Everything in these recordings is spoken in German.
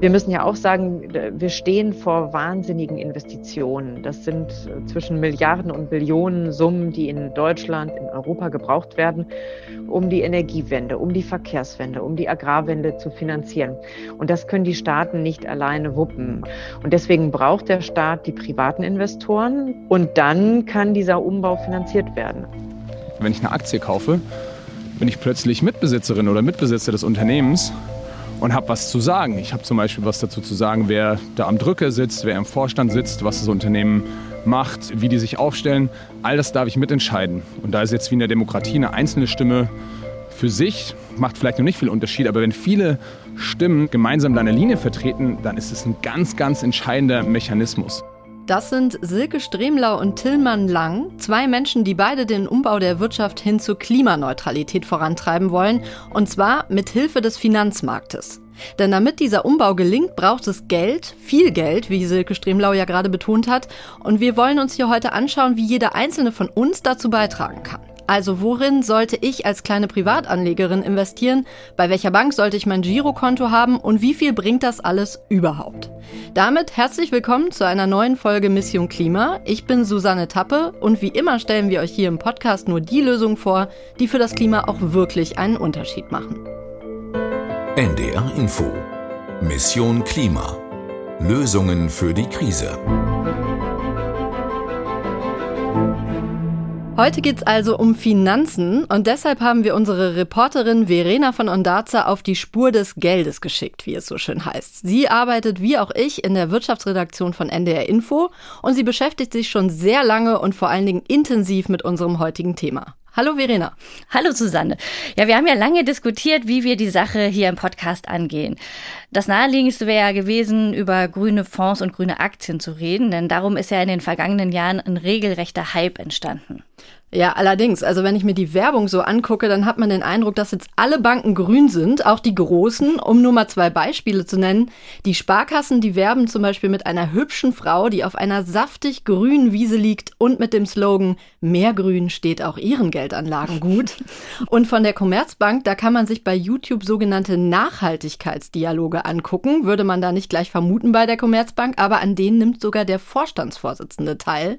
Wir müssen ja auch sagen, wir stehen vor wahnsinnigen Investitionen. Das sind zwischen Milliarden und Billionen Summen, die in Deutschland, in Europa gebraucht werden, um die Energiewende, um die Verkehrswende, um die Agrarwende zu finanzieren. Und das können die Staaten nicht alleine wuppen. Und deswegen braucht der Staat die privaten Investoren und dann kann dieser Umbau finanziert werden. Wenn ich eine Aktie kaufe, bin ich plötzlich Mitbesitzerin oder Mitbesitzer des Unternehmens und habe was zu sagen. Ich habe zum Beispiel was dazu zu sagen, wer da am Drücker sitzt, wer im Vorstand sitzt, was das Unternehmen macht, wie die sich aufstellen. All das darf ich mitentscheiden. Und da ist jetzt wie in der Demokratie eine einzelne Stimme für sich, macht vielleicht noch nicht viel Unterschied, aber wenn viele Stimmen gemeinsam deine Linie vertreten, dann ist es ein ganz, ganz entscheidender Mechanismus. Das sind Silke Stremlau und Tillmann Lang, zwei Menschen, die beide den Umbau der Wirtschaft hin zur Klimaneutralität vorantreiben wollen, und zwar mit Hilfe des Finanzmarktes. Denn damit dieser Umbau gelingt, braucht es Geld, viel Geld, wie Silke Stremlau ja gerade betont hat. Und wir wollen uns hier heute anschauen, wie jeder einzelne von uns dazu beitragen kann. Also worin sollte ich als kleine Privatanlegerin investieren? Bei welcher Bank sollte ich mein Girokonto haben? Und wie viel bringt das alles überhaupt? Damit herzlich willkommen zu einer neuen Folge Mission Klima. Ich bin Susanne Tappe und wie immer stellen wir euch hier im Podcast nur die Lösungen vor, die für das Klima auch wirklich einen Unterschied machen. NDR Info Mission Klima Lösungen für die Krise. Heute geht es also um Finanzen und deshalb haben wir unsere Reporterin Verena von Ondarza auf die Spur des Geldes geschickt, wie es so schön heißt. Sie arbeitet wie auch ich in der Wirtschaftsredaktion von NDR Info und sie beschäftigt sich schon sehr lange und vor allen Dingen intensiv mit unserem heutigen Thema. Hallo Verena. Hallo Susanne. Ja, wir haben ja lange diskutiert, wie wir die Sache hier im Podcast angehen. Das naheliegendste wäre ja gewesen, über grüne Fonds und grüne Aktien zu reden, denn darum ist ja in den vergangenen Jahren ein regelrechter Hype entstanden. Ja, allerdings, also wenn ich mir die Werbung so angucke, dann hat man den Eindruck, dass jetzt alle Banken grün sind, auch die großen, um nur mal zwei Beispiele zu nennen. Die Sparkassen, die werben zum Beispiel mit einer hübschen Frau, die auf einer saftig grünen Wiese liegt und mit dem Slogan Mehr Grün steht auch ihren Geldanlagen gut. Und von der Commerzbank, da kann man sich bei YouTube sogenannte Nachhaltigkeitsdialoge angucken, würde man da nicht gleich vermuten bei der Commerzbank, aber an denen nimmt sogar der Vorstandsvorsitzende teil.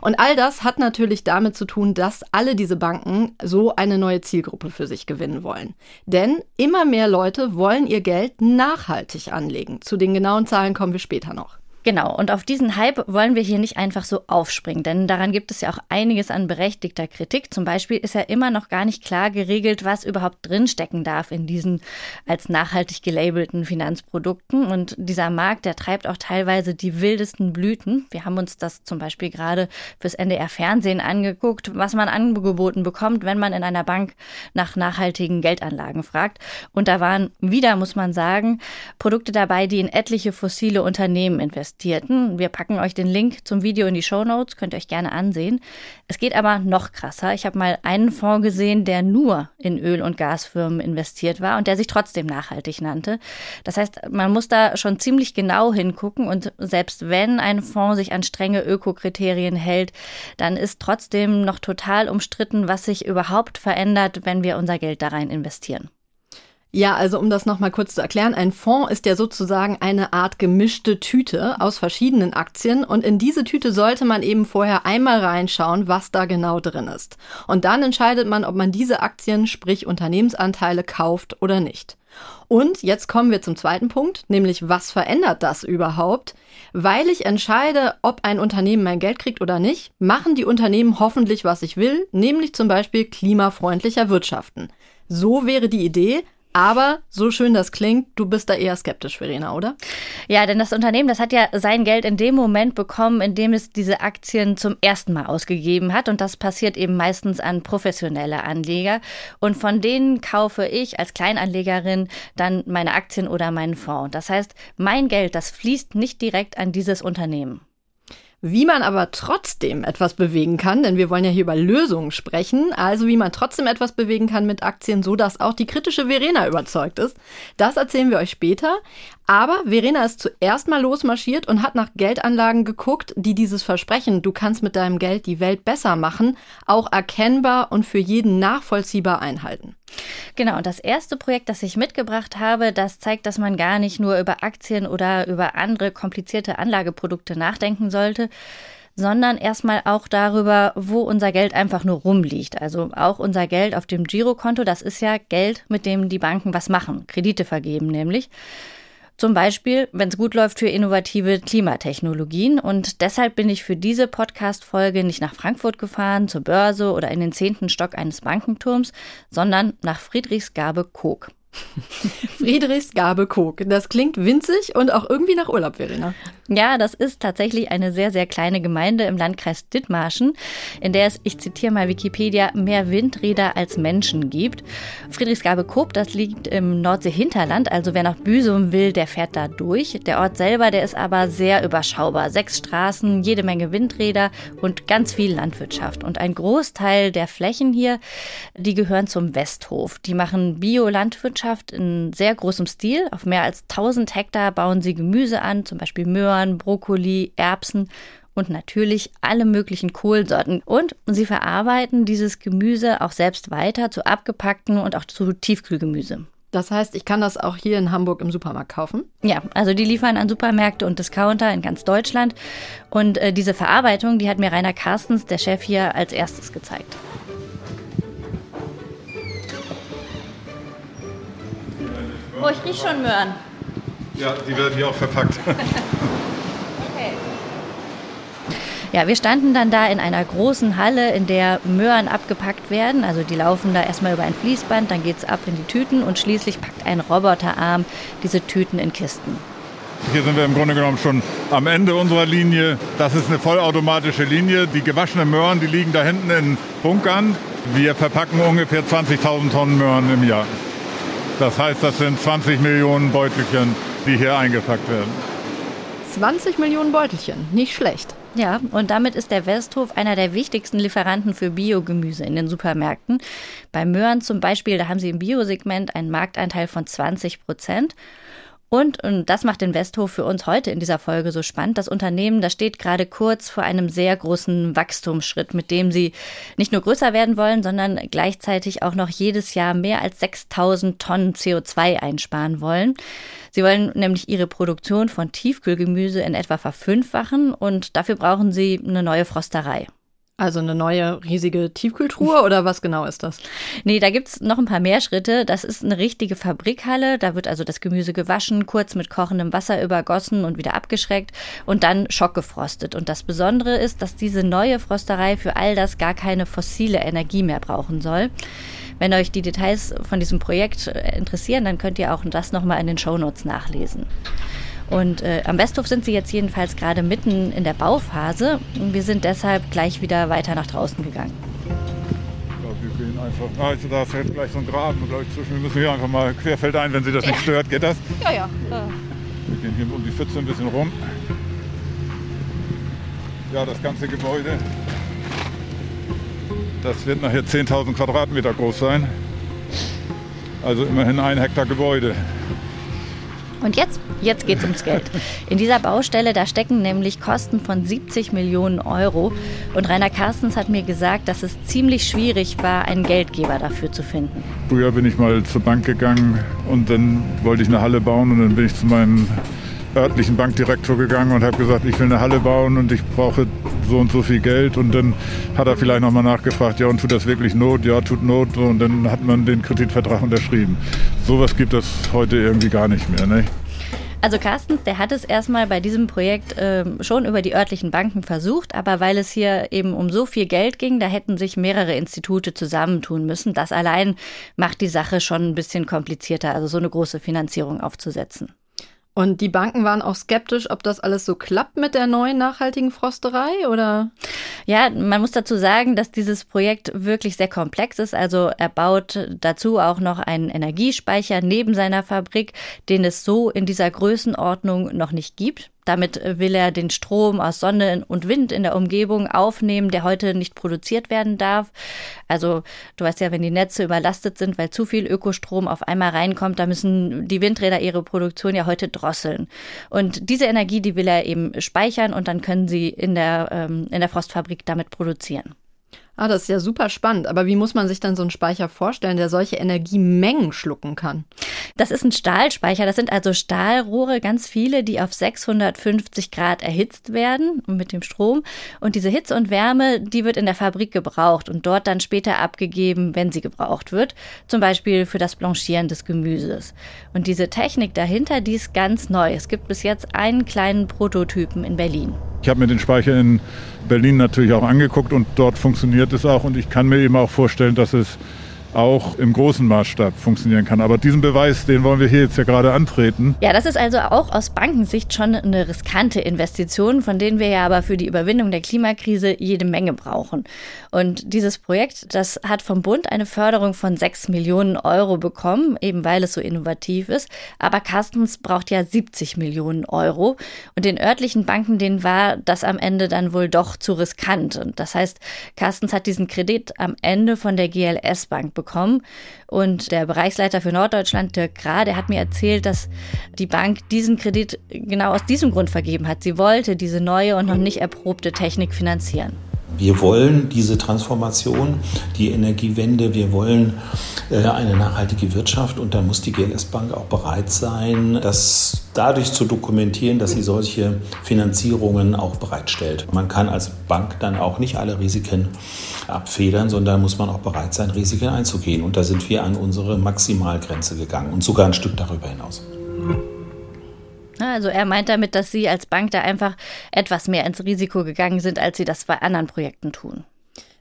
Und all das hat natürlich damit zu tun, dass alle diese Banken so eine neue Zielgruppe für sich gewinnen wollen. Denn immer mehr Leute wollen ihr Geld nachhaltig anlegen. Zu den genauen Zahlen kommen wir später noch. Genau, und auf diesen Hype wollen wir hier nicht einfach so aufspringen, denn daran gibt es ja auch einiges an berechtigter Kritik. Zum Beispiel ist ja immer noch gar nicht klar geregelt, was überhaupt drinstecken darf in diesen als nachhaltig gelabelten Finanzprodukten. Und dieser Markt, der treibt auch teilweise die wildesten Blüten. Wir haben uns das zum Beispiel gerade fürs NDR Fernsehen angeguckt, was man angeboten bekommt, wenn man in einer Bank nach nachhaltigen Geldanlagen fragt. Und da waren wieder, muss man sagen, Produkte dabei, die in etliche fossile Unternehmen investieren investierten. Wir packen euch den Link zum Video in die Show Notes, könnt ihr euch gerne ansehen. Es geht aber noch krasser. Ich habe mal einen Fonds gesehen, der nur in Öl- und Gasfirmen investiert war und der sich trotzdem nachhaltig nannte. Das heißt, man muss da schon ziemlich genau hingucken und selbst wenn ein Fonds sich an strenge Ökokriterien hält, dann ist trotzdem noch total umstritten, was sich überhaupt verändert, wenn wir unser Geld da rein investieren. Ja, also um das nochmal kurz zu erklären, ein Fonds ist ja sozusagen eine Art gemischte Tüte aus verschiedenen Aktien und in diese Tüte sollte man eben vorher einmal reinschauen, was da genau drin ist. Und dann entscheidet man, ob man diese Aktien, sprich Unternehmensanteile, kauft oder nicht. Und jetzt kommen wir zum zweiten Punkt, nämlich was verändert das überhaupt? Weil ich entscheide, ob ein Unternehmen mein Geld kriegt oder nicht, machen die Unternehmen hoffentlich, was ich will, nämlich zum Beispiel klimafreundlicher wirtschaften. So wäre die Idee, aber so schön das klingt, du bist da eher skeptisch, Verena, oder? Ja, denn das Unternehmen, das hat ja sein Geld in dem Moment bekommen, in dem es diese Aktien zum ersten Mal ausgegeben hat. Und das passiert eben meistens an professionelle Anleger. Und von denen kaufe ich als Kleinanlegerin dann meine Aktien oder meinen Fonds. Das heißt, mein Geld, das fließt nicht direkt an dieses Unternehmen. Wie man aber trotzdem etwas bewegen kann, denn wir wollen ja hier über Lösungen sprechen, also wie man trotzdem etwas bewegen kann mit Aktien, so dass auch die kritische Verena überzeugt ist, das erzählen wir euch später. Aber Verena ist zuerst mal losmarschiert und hat nach Geldanlagen geguckt, die dieses Versprechen, du kannst mit deinem Geld die Welt besser machen, auch erkennbar und für jeden nachvollziehbar einhalten. Genau, und das erste Projekt, das ich mitgebracht habe, das zeigt, dass man gar nicht nur über Aktien oder über andere komplizierte Anlageprodukte nachdenken sollte, sondern erstmal auch darüber, wo unser Geld einfach nur rumliegt. Also auch unser Geld auf dem Girokonto, das ist ja Geld, mit dem die Banken was machen, Kredite vergeben nämlich. Zum Beispiel, wenn es gut läuft, für innovative Klimatechnologien. Und deshalb bin ich für diese Podcast-Folge nicht nach Frankfurt gefahren, zur Börse oder in den zehnten Stock eines Bankenturms, sondern nach Friedrichsgabe-Koog. Friedrichsgabe Kog. Das klingt winzig und auch irgendwie nach Urlaub, Verena. Ja, das ist tatsächlich eine sehr, sehr kleine Gemeinde im Landkreis Dithmarschen, in der es, ich zitiere mal Wikipedia, mehr Windräder als Menschen gibt. Friedrichsgabe Koop, das liegt im Nordsee-Hinterland, also wer nach Büsum will, der fährt da durch. Der Ort selber, der ist aber sehr überschaubar. Sechs Straßen, jede Menge Windräder und ganz viel Landwirtschaft. Und ein Großteil der Flächen hier, die gehören zum Westhof. Die machen Biolandwirtschaft Landwirtschaft in sehr großem Stil. Auf mehr als 1000 Hektar bauen sie Gemüse an, zum Beispiel Möhren, Brokkoli, Erbsen und natürlich alle möglichen Kohlsorten. Und sie verarbeiten dieses Gemüse auch selbst weiter zu abgepackten und auch zu Tiefkühlgemüse. Das heißt, ich kann das auch hier in Hamburg im Supermarkt kaufen? Ja, also die liefern an Supermärkte und Discounter in ganz Deutschland. Und äh, diese Verarbeitung, die hat mir Rainer Carstens, der Chef hier, als erstes gezeigt. Oh, ich rieche schon Möhren. Ja, die werden hier auch verpackt. okay. Ja, wir standen dann da in einer großen Halle, in der Möhren abgepackt werden. Also die laufen da erstmal über ein Fließband, dann geht es ab in die Tüten und schließlich packt ein Roboterarm diese Tüten in Kisten. Hier sind wir im Grunde genommen schon am Ende unserer Linie. Das ist eine vollautomatische Linie. Die gewaschenen Möhren, die liegen da hinten in Bunkern. Wir verpacken ungefähr 20.000 Tonnen Möhren im Jahr. Das heißt, das sind 20 Millionen Beutelchen, die hier eingepackt werden. 20 Millionen Beutelchen, nicht schlecht. Ja, und damit ist der Westhof einer der wichtigsten Lieferanten für Biogemüse in den Supermärkten. Bei Möhren zum Beispiel, da haben sie im Biosegment einen Marktanteil von 20 Prozent. Und, und das macht den Westhof für uns heute in dieser Folge so spannend. Das Unternehmen, das steht gerade kurz vor einem sehr großen Wachstumsschritt, mit dem sie nicht nur größer werden wollen, sondern gleichzeitig auch noch jedes Jahr mehr als 6000 Tonnen CO2 einsparen wollen. Sie wollen nämlich ihre Produktion von Tiefkühlgemüse in etwa verfünffachen und dafür brauchen sie eine neue Frosterei. Also eine neue riesige Tiefkühltruhe oder was genau ist das? Nee, da gibt's noch ein paar mehr Schritte. Das ist eine richtige Fabrikhalle. Da wird also das Gemüse gewaschen, kurz mit kochendem Wasser übergossen und wieder abgeschreckt und dann schockgefrostet. Und das Besondere ist, dass diese neue Frosterei für all das gar keine fossile Energie mehr brauchen soll. Wenn euch die Details von diesem Projekt interessieren, dann könnt ihr auch das nochmal in den Shownotes nachlesen. Und äh, am Westhof sind sie jetzt jedenfalls gerade mitten in der Bauphase. Wir sind deshalb gleich wieder weiter nach draußen gegangen. Ja, wir gehen einfach. Also da jetzt gleich so ein Graben, glaube ich, zwischen. Wir müssen hier einfach mal querfeldein, wenn Sie das ja. nicht stört. Geht das? Ja, ja. Wir gehen hier um die Pfütze ein bisschen rum. Ja, das ganze Gebäude. Das wird nachher 10.000 Quadratmeter groß sein. Also immerhin ein Hektar Gebäude. Und jetzt, jetzt geht es ums Geld. In dieser Baustelle, da stecken nämlich Kosten von 70 Millionen Euro. Und Rainer Carstens hat mir gesagt, dass es ziemlich schwierig war, einen Geldgeber dafür zu finden. Früher bin ich mal zur Bank gegangen und dann wollte ich eine Halle bauen und dann bin ich zu meinem örtlichen Bankdirektor gegangen und habe gesagt, ich will eine Halle bauen und ich brauche so und so viel Geld. Und dann hat er vielleicht nochmal nachgefragt, ja, und tut das wirklich Not? Ja, tut Not. Und dann hat man den Kreditvertrag unterschrieben. Sowas gibt es heute irgendwie gar nicht mehr. Ne? Also Carstens, der hat es erstmal bei diesem Projekt äh, schon über die örtlichen Banken versucht, aber weil es hier eben um so viel Geld ging, da hätten sich mehrere Institute zusammentun müssen. Das allein macht die Sache schon ein bisschen komplizierter, also so eine große Finanzierung aufzusetzen. Und die Banken waren auch skeptisch, ob das alles so klappt mit der neuen nachhaltigen Frosterei, oder? Ja, man muss dazu sagen, dass dieses Projekt wirklich sehr komplex ist. Also er baut dazu auch noch einen Energiespeicher neben seiner Fabrik, den es so in dieser Größenordnung noch nicht gibt. Damit will er den Strom aus Sonne und Wind in der Umgebung aufnehmen, der heute nicht produziert werden darf. Also du weißt ja, wenn die Netze überlastet sind, weil zu viel Ökostrom auf einmal reinkommt, da müssen die Windräder ihre Produktion ja heute drosseln. Und diese Energie, die will er eben speichern und dann können sie in der, ähm, in der Frostfabrik damit produzieren. Ah, das ist ja super spannend. Aber wie muss man sich dann so einen Speicher vorstellen, der solche Energiemengen schlucken kann? Das ist ein Stahlspeicher. Das sind also Stahlrohre, ganz viele, die auf 650 Grad erhitzt werden mit dem Strom. Und diese Hitze und Wärme, die wird in der Fabrik gebraucht und dort dann später abgegeben, wenn sie gebraucht wird. Zum Beispiel für das Blanchieren des Gemüses. Und diese Technik dahinter, die ist ganz neu. Es gibt bis jetzt einen kleinen Prototypen in Berlin. Ich habe mir den Speicher in Berlin natürlich auch angeguckt und dort funktioniert es auch. Und ich kann mir eben auch vorstellen, dass es auch im großen Maßstab funktionieren kann. Aber diesen Beweis, den wollen wir hier jetzt ja gerade antreten. Ja, das ist also auch aus Bankensicht schon eine riskante Investition, von denen wir ja aber für die Überwindung der Klimakrise jede Menge brauchen. Und dieses Projekt, das hat vom Bund eine Förderung von 6 Millionen Euro bekommen, eben weil es so innovativ ist. Aber Carstens braucht ja 70 Millionen Euro. Und den örtlichen Banken, denen war das am Ende dann wohl doch zu riskant. Und das heißt, Carstens hat diesen Kredit am Ende von der GLS Bank bekommen bekommen. Und der Bereichsleiter für Norddeutschland, Dirk Gra, der hat mir erzählt, dass die Bank diesen Kredit genau aus diesem Grund vergeben hat. Sie wollte diese neue und noch nicht erprobte Technik finanzieren. Wir wollen diese Transformation, die Energiewende, wir wollen äh, eine nachhaltige Wirtschaft und da muss die GLS Bank auch bereit sein, das dadurch zu dokumentieren, dass sie solche Finanzierungen auch bereitstellt. Man kann als Bank dann auch nicht alle Risiken abfedern, sondern muss man auch bereit sein, Risiken einzugehen. Und da sind wir an unsere Maximalgrenze gegangen und sogar ein Stück darüber hinaus. Also er meint damit, dass Sie als Bank da einfach etwas mehr ins Risiko gegangen sind, als Sie das bei anderen Projekten tun.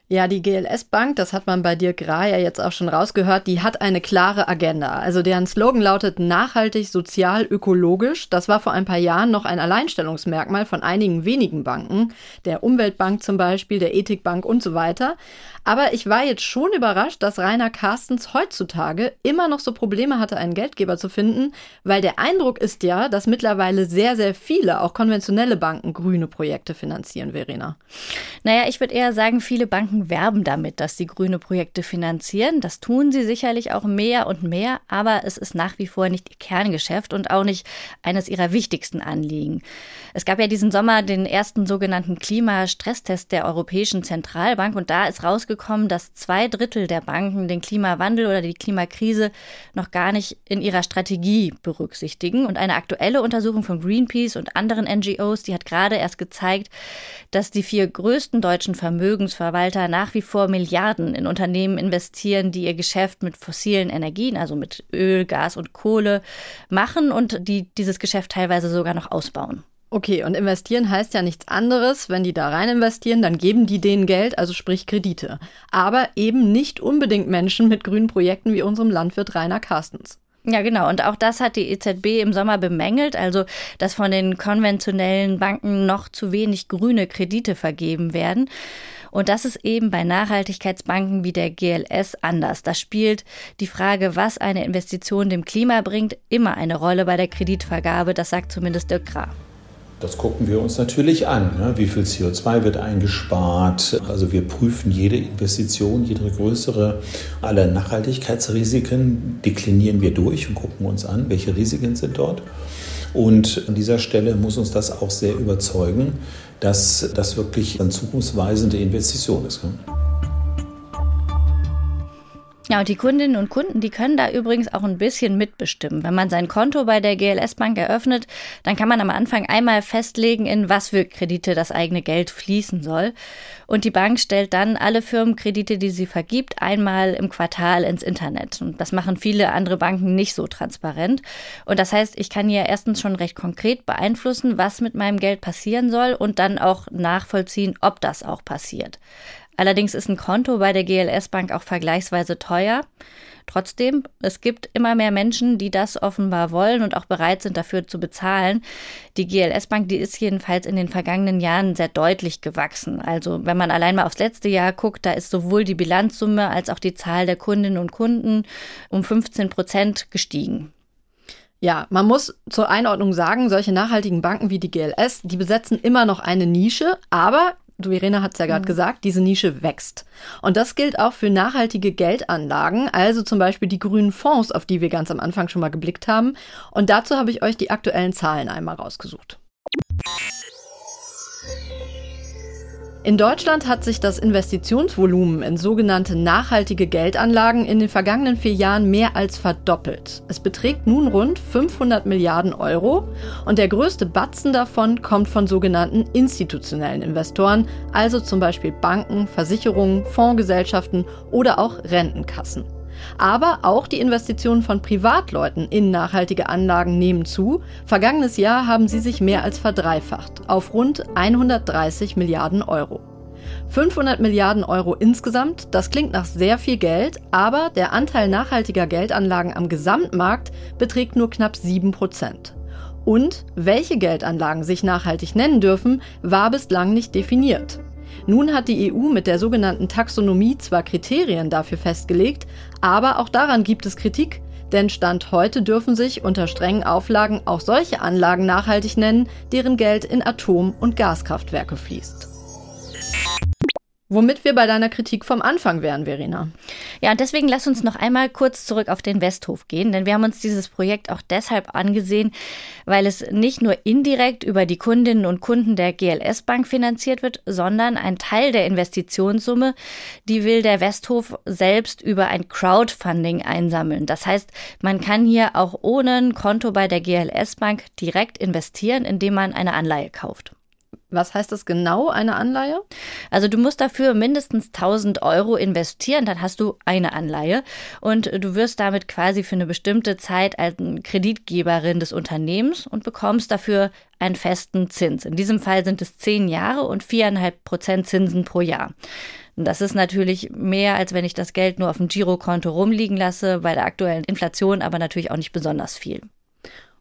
Ja, die GLS Bank, das hat man bei dir Gra ja jetzt auch schon rausgehört, die hat eine klare Agenda. Also deren Slogan lautet nachhaltig, sozial, ökologisch. Das war vor ein paar Jahren noch ein Alleinstellungsmerkmal von einigen wenigen Banken, der Umweltbank zum Beispiel, der Ethikbank und so weiter. Aber ich war jetzt schon überrascht, dass Rainer Carstens heutzutage immer noch so Probleme hatte, einen Geldgeber zu finden, weil der Eindruck ist ja, dass mittlerweile sehr, sehr viele, auch konventionelle Banken, grüne Projekte finanzieren, Verena. Naja, ich würde eher sagen, viele Banken werben damit, dass sie grüne Projekte finanzieren. Das tun sie sicherlich auch mehr und mehr, aber es ist nach wie vor nicht ihr Kerngeschäft und auch nicht eines ihrer wichtigsten Anliegen. Es gab ja diesen Sommer den ersten sogenannten Klimastresstest der Europäischen Zentralbank und da ist rausgekommen, rausgekommen, dass zwei Drittel der Banken den Klimawandel oder die Klimakrise noch gar nicht in ihrer Strategie berücksichtigen. Und eine aktuelle Untersuchung von Greenpeace und anderen NGOs, die hat gerade erst gezeigt, dass die vier größten deutschen Vermögensverwalter nach wie vor Milliarden in Unternehmen investieren, die ihr Geschäft mit fossilen Energien, also mit Öl, Gas und Kohle machen und die dieses Geschäft teilweise sogar noch ausbauen. Okay, und investieren heißt ja nichts anderes. Wenn die da rein investieren, dann geben die denen Geld, also sprich Kredite. Aber eben nicht unbedingt Menschen mit grünen Projekten wie unserem Landwirt Rainer Carstens. Ja, genau. Und auch das hat die EZB im Sommer bemängelt, also dass von den konventionellen Banken noch zu wenig grüne Kredite vergeben werden. Und das ist eben bei Nachhaltigkeitsbanken wie der GLS anders. Da spielt die Frage, was eine Investition dem Klima bringt, immer eine Rolle bei der Kreditvergabe. Das sagt zumindest Dirk Graf. Das gucken wir uns natürlich an. Ne? Wie viel CO2 wird eingespart? Also wir prüfen jede Investition, jede größere. Alle Nachhaltigkeitsrisiken deklinieren wir durch und gucken uns an, welche Risiken sind dort. Und an dieser Stelle muss uns das auch sehr überzeugen, dass das wirklich eine zukunftsweisende Investition ist. Ja, und die Kundinnen und Kunden, die können da übrigens auch ein bisschen mitbestimmen. Wenn man sein Konto bei der GLS Bank eröffnet, dann kann man am Anfang einmal festlegen, in was für Kredite das eigene Geld fließen soll. Und die Bank stellt dann alle Firmenkredite, die sie vergibt, einmal im Quartal ins Internet. Und das machen viele andere Banken nicht so transparent. Und das heißt, ich kann hier erstens schon recht konkret beeinflussen, was mit meinem Geld passieren soll und dann auch nachvollziehen, ob das auch passiert. Allerdings ist ein Konto bei der GLS Bank auch vergleichsweise teuer. Trotzdem, es gibt immer mehr Menschen, die das offenbar wollen und auch bereit sind, dafür zu bezahlen. Die GLS Bank, die ist jedenfalls in den vergangenen Jahren sehr deutlich gewachsen. Also wenn man allein mal aufs letzte Jahr guckt, da ist sowohl die Bilanzsumme als auch die Zahl der Kundinnen und Kunden um 15 Prozent gestiegen. Ja, man muss zur Einordnung sagen, solche nachhaltigen Banken wie die GLS, die besetzen immer noch eine Nische, aber Verena hat es ja gerade mhm. gesagt, diese Nische wächst. Und das gilt auch für nachhaltige Geldanlagen, also zum Beispiel die grünen Fonds, auf die wir ganz am Anfang schon mal geblickt haben. Und dazu habe ich euch die aktuellen Zahlen einmal rausgesucht. In Deutschland hat sich das Investitionsvolumen in sogenannte nachhaltige Geldanlagen in den vergangenen vier Jahren mehr als verdoppelt. Es beträgt nun rund 500 Milliarden Euro und der größte Batzen davon kommt von sogenannten institutionellen Investoren, also zum Beispiel Banken, Versicherungen, Fondsgesellschaften oder auch Rentenkassen. Aber auch die Investitionen von Privatleuten in nachhaltige Anlagen nehmen zu. Vergangenes Jahr haben sie sich mehr als verdreifacht auf rund 130 Milliarden Euro. 500 Milliarden Euro insgesamt, das klingt nach sehr viel Geld, aber der Anteil nachhaltiger Geldanlagen am Gesamtmarkt beträgt nur knapp 7 Prozent. Und welche Geldanlagen sich nachhaltig nennen dürfen, war bislang nicht definiert. Nun hat die EU mit der sogenannten Taxonomie zwar Kriterien dafür festgelegt, aber auch daran gibt es Kritik, denn Stand heute dürfen sich unter strengen Auflagen auch solche Anlagen nachhaltig nennen, deren Geld in Atom- und Gaskraftwerke fließt. Womit wir bei deiner Kritik vom Anfang wären, Verena. Ja, und deswegen lass uns noch einmal kurz zurück auf den Westhof gehen, denn wir haben uns dieses Projekt auch deshalb angesehen, weil es nicht nur indirekt über die Kundinnen und Kunden der GLS Bank finanziert wird, sondern ein Teil der Investitionssumme, die will der Westhof selbst über ein Crowdfunding einsammeln. Das heißt, man kann hier auch ohne ein Konto bei der GLS Bank direkt investieren, indem man eine Anleihe kauft. Was heißt das genau, eine Anleihe? Also du musst dafür mindestens 1000 Euro investieren, dann hast du eine Anleihe und du wirst damit quasi für eine bestimmte Zeit als Kreditgeberin des Unternehmens und bekommst dafür einen festen Zins. In diesem Fall sind es zehn Jahre und viereinhalb Prozent Zinsen pro Jahr. Das ist natürlich mehr, als wenn ich das Geld nur auf dem Girokonto rumliegen lasse, bei der aktuellen Inflation aber natürlich auch nicht besonders viel.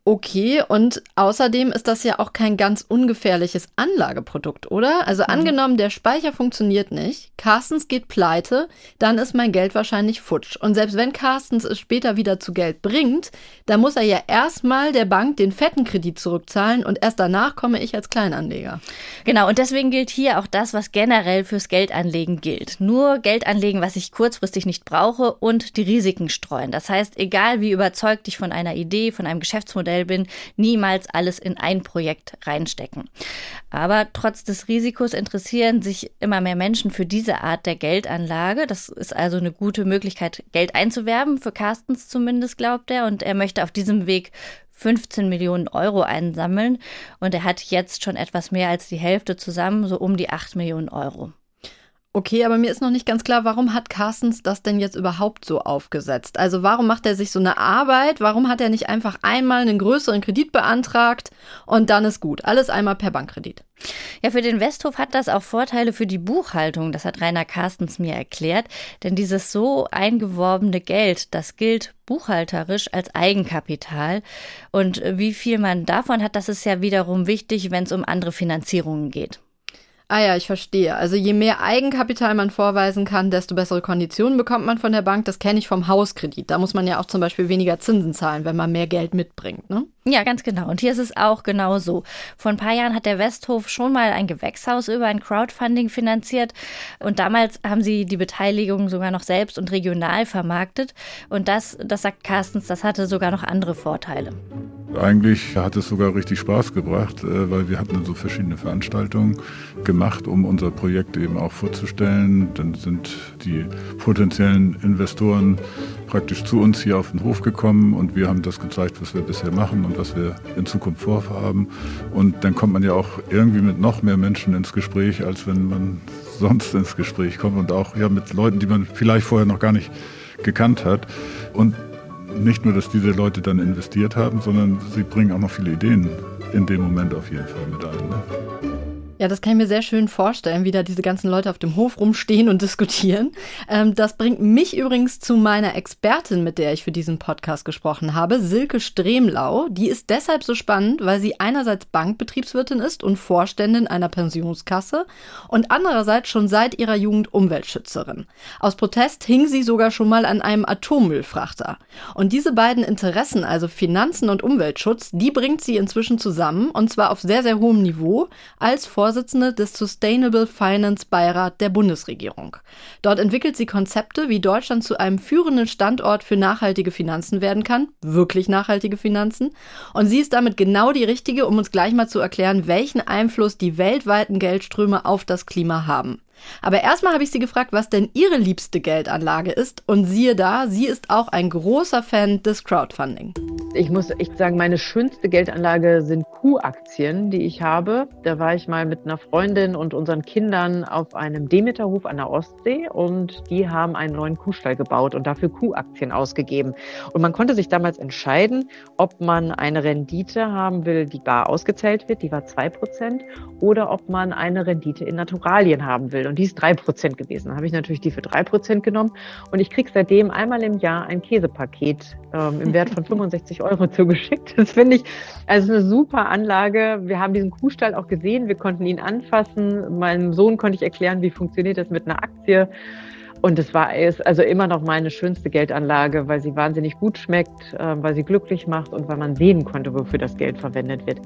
Okay, und außerdem ist das ja auch kein ganz ungefährliches Anlageprodukt, oder? Also mhm. angenommen, der Speicher funktioniert nicht, Carstens geht pleite, dann ist mein Geld wahrscheinlich futsch. Und selbst wenn Carstens es später wieder zu Geld bringt, dann muss er ja erstmal der Bank den fetten Kredit zurückzahlen und erst danach komme ich als Kleinanleger. Genau, und deswegen gilt hier auch das, was generell fürs Geldanlegen gilt. Nur Geld anlegen, was ich kurzfristig nicht brauche und die Risiken streuen. Das heißt, egal wie überzeugt ich von einer Idee, von einem Geschäftsmodell Geschäftsmodell bin, niemals alles in ein Projekt reinstecken. Aber trotz des Risikos interessieren sich immer mehr Menschen für diese Art der Geldanlage. Das ist also eine gute Möglichkeit, Geld einzuwerben, für Carstens zumindest, glaubt er. Und er möchte auf diesem Weg 15 Millionen Euro einsammeln. Und er hat jetzt schon etwas mehr als die Hälfte zusammen, so um die 8 Millionen Euro. Okay, aber mir ist noch nicht ganz klar, warum hat Carstens das denn jetzt überhaupt so aufgesetzt? Also warum macht er sich so eine Arbeit? Warum hat er nicht einfach einmal einen größeren Kredit beantragt und dann ist gut? Alles einmal per Bankkredit. Ja, für den Westhof hat das auch Vorteile für die Buchhaltung, das hat Rainer Carstens mir erklärt. Denn dieses so eingeworbene Geld, das gilt buchhalterisch als Eigenkapital. Und wie viel man davon hat, das ist ja wiederum wichtig, wenn es um andere Finanzierungen geht. Ah ja, ich verstehe. Also je mehr Eigenkapital man vorweisen kann, desto bessere Konditionen bekommt man von der Bank. Das kenne ich vom Hauskredit. Da muss man ja auch zum Beispiel weniger Zinsen zahlen, wenn man mehr Geld mitbringt. Ne? Ja, ganz genau. Und hier ist es auch genau so. Vor ein paar Jahren hat der Westhof schon mal ein Gewächshaus über ein Crowdfunding finanziert. Und damals haben sie die Beteiligung sogar noch selbst und regional vermarktet. Und das, das sagt Carstens, das hatte sogar noch andere Vorteile. Eigentlich hat es sogar richtig Spaß gebracht, äh, weil wir hatten so verschiedene Veranstaltungen gemacht, um unser Projekt eben auch vorzustellen. Dann sind die potenziellen Investoren praktisch zu uns hier auf den Hof gekommen und wir haben das gezeigt, was wir bisher machen und was wir in Zukunft vorhaben. Und dann kommt man ja auch irgendwie mit noch mehr Menschen ins Gespräch, als wenn man sonst ins Gespräch kommt und auch ja mit Leuten, die man vielleicht vorher noch gar nicht gekannt hat. Und nicht nur, dass diese Leute dann investiert haben, sondern sie bringen auch noch viele Ideen in dem Moment auf jeden Fall mit ein. Ne? Ja, das kann ich mir sehr schön vorstellen, wie da diese ganzen Leute auf dem Hof rumstehen und diskutieren. Ähm, das bringt mich übrigens zu meiner Expertin, mit der ich für diesen Podcast gesprochen habe, Silke Stremlau. Die ist deshalb so spannend, weil sie einerseits Bankbetriebswirtin ist und Vorständin einer Pensionskasse und andererseits schon seit ihrer Jugend Umweltschützerin. Aus Protest hing sie sogar schon mal an einem Atommüllfrachter. Und diese beiden Interessen, also Finanzen und Umweltschutz, die bringt sie inzwischen zusammen und zwar auf sehr, sehr hohem Niveau als Vorsitzende Vorsitzende des Sustainable Finance Beirat der Bundesregierung. Dort entwickelt sie Konzepte, wie Deutschland zu einem führenden Standort für nachhaltige Finanzen werden kann, wirklich nachhaltige Finanzen. Und sie ist damit genau die richtige, um uns gleich mal zu erklären, welchen Einfluss die weltweiten Geldströme auf das Klima haben. Aber erstmal habe ich sie gefragt, was denn ihre liebste Geldanlage ist. Und siehe da, sie ist auch ein großer Fan des Crowdfunding. Ich muss echt sagen, meine schönste Geldanlage sind Kuhaktien, die ich habe. Da war ich mal mit einer Freundin und unseren Kindern auf einem Demeterhof an der Ostsee und die haben einen neuen Kuhstall gebaut und dafür Kuhaktien ausgegeben. Und man konnte sich damals entscheiden, ob man eine Rendite haben will, die bar ausgezählt wird, die war zwei Prozent, oder ob man eine Rendite in Naturalien haben will und die ist drei Prozent gewesen. Da habe ich natürlich die für drei Prozent genommen und ich kriege seitdem einmal im Jahr ein Käsepaket ähm, im Wert von 65 Euro zugeschickt. Das finde ich also eine super Anlage. Wir haben diesen Kuhstall auch gesehen, wir konnten ihn anfassen. Meinem Sohn konnte ich erklären, wie funktioniert das mit einer Aktie. Und es war also immer noch meine schönste Geldanlage, weil sie wahnsinnig gut schmeckt, äh, weil sie glücklich macht und weil man sehen konnte, wofür das Geld verwendet wird.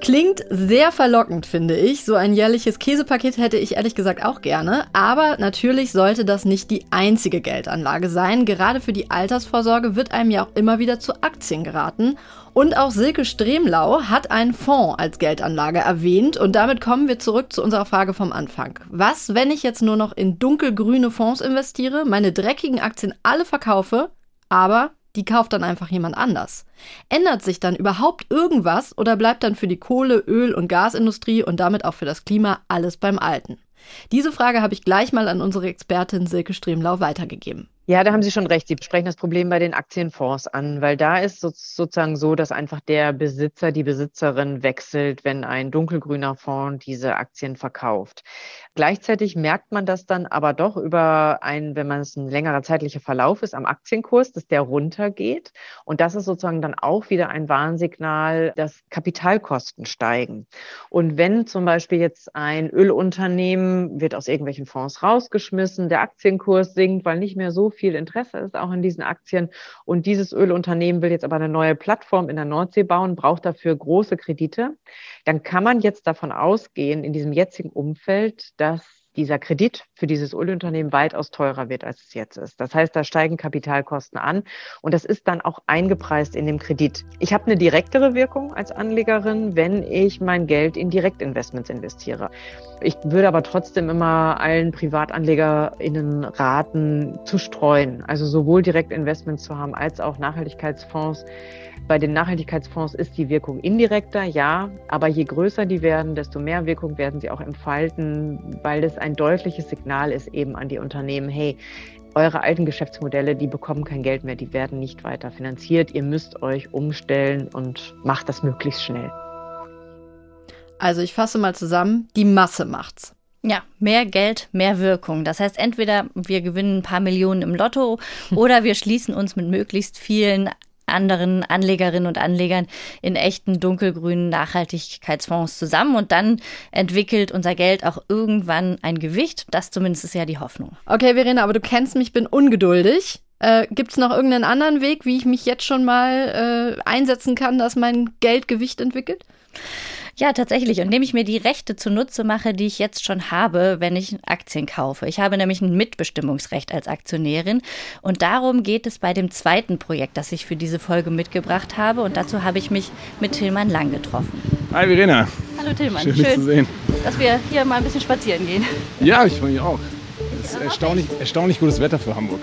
Klingt sehr verlockend, finde ich. So ein jährliches Käsepaket hätte ich ehrlich gesagt auch gerne. Aber natürlich sollte das nicht die einzige Geldanlage sein. Gerade für die Altersvorsorge wird einem ja auch immer wieder zu Aktien geraten. Und auch Silke Stremlau hat einen Fonds als Geldanlage erwähnt. Und damit kommen wir zurück zu unserer Frage vom Anfang. Was, wenn ich jetzt nur noch in dunkelgrüne Fonds investiere, meine dreckigen Aktien alle verkaufe, aber die kauft dann einfach jemand anders. Ändert sich dann überhaupt irgendwas oder bleibt dann für die Kohle-, Öl- und Gasindustrie und damit auch für das Klima alles beim Alten? Diese Frage habe ich gleich mal an unsere Expertin Silke Stremlau weitergegeben. Ja, da haben Sie schon recht. Sie sprechen das Problem bei den Aktienfonds an, weil da ist sozusagen so, dass einfach der Besitzer, die Besitzerin wechselt, wenn ein dunkelgrüner Fonds diese Aktien verkauft. Gleichzeitig merkt man das dann aber doch über ein, wenn man es ein längerer zeitlicher Verlauf ist, am Aktienkurs, dass der runtergeht. Und das ist sozusagen dann auch wieder ein Warnsignal, dass Kapitalkosten steigen. Und wenn zum Beispiel jetzt ein Ölunternehmen wird aus irgendwelchen Fonds rausgeschmissen, der Aktienkurs sinkt, weil nicht mehr so viel Interesse ist auch in diesen Aktien. Und dieses Ölunternehmen will jetzt aber eine neue Plattform in der Nordsee bauen, braucht dafür große Kredite. Dann kann man jetzt davon ausgehen, in diesem jetzigen Umfeld, dass dieser Kredit für dieses Ölunternehmen weitaus teurer wird, als es jetzt ist. Das heißt, da steigen Kapitalkosten an und das ist dann auch eingepreist in dem Kredit. Ich habe eine direktere Wirkung als Anlegerin, wenn ich mein Geld in Direktinvestments investiere. Ich würde aber trotzdem immer allen PrivatanlegerInnen raten, zu streuen. Also sowohl Direktinvestments zu haben als auch Nachhaltigkeitsfonds. Bei den Nachhaltigkeitsfonds ist die Wirkung indirekter, ja, aber je größer die werden, desto mehr Wirkung werden sie auch entfalten, weil es ein deutliches Signal ist eben an die Unternehmen, hey, eure alten Geschäftsmodelle, die bekommen kein Geld mehr, die werden nicht weiter finanziert. Ihr müsst euch umstellen und macht das möglichst schnell. Also ich fasse mal zusammen, die Masse macht's. Ja, mehr Geld, mehr Wirkung. Das heißt, entweder wir gewinnen ein paar Millionen im Lotto oder wir schließen uns mit möglichst vielen anderen Anlegerinnen und Anlegern in echten dunkelgrünen Nachhaltigkeitsfonds zusammen und dann entwickelt unser Geld auch irgendwann ein Gewicht. Das zumindest ist ja die Hoffnung. Okay, Verena, aber du kennst mich, bin ungeduldig. Äh, Gibt es noch irgendeinen anderen Weg, wie ich mich jetzt schon mal äh, einsetzen kann, dass mein Geld Gewicht entwickelt? Ja, tatsächlich. Und indem ich mir die Rechte zunutze mache, die ich jetzt schon habe, wenn ich Aktien kaufe. Ich habe nämlich ein Mitbestimmungsrecht als Aktionärin. Und darum geht es bei dem zweiten Projekt, das ich für diese Folge mitgebracht habe. Und dazu habe ich mich mit Tillmann Lang getroffen. Hi Verena. Hallo Tillmann. Schön, Schön zu sehen. dass wir hier mal ein bisschen spazieren gehen. Ja, ich freue mich auch. Es ist erstaunlich, erstaunlich gutes Wetter für Hamburg.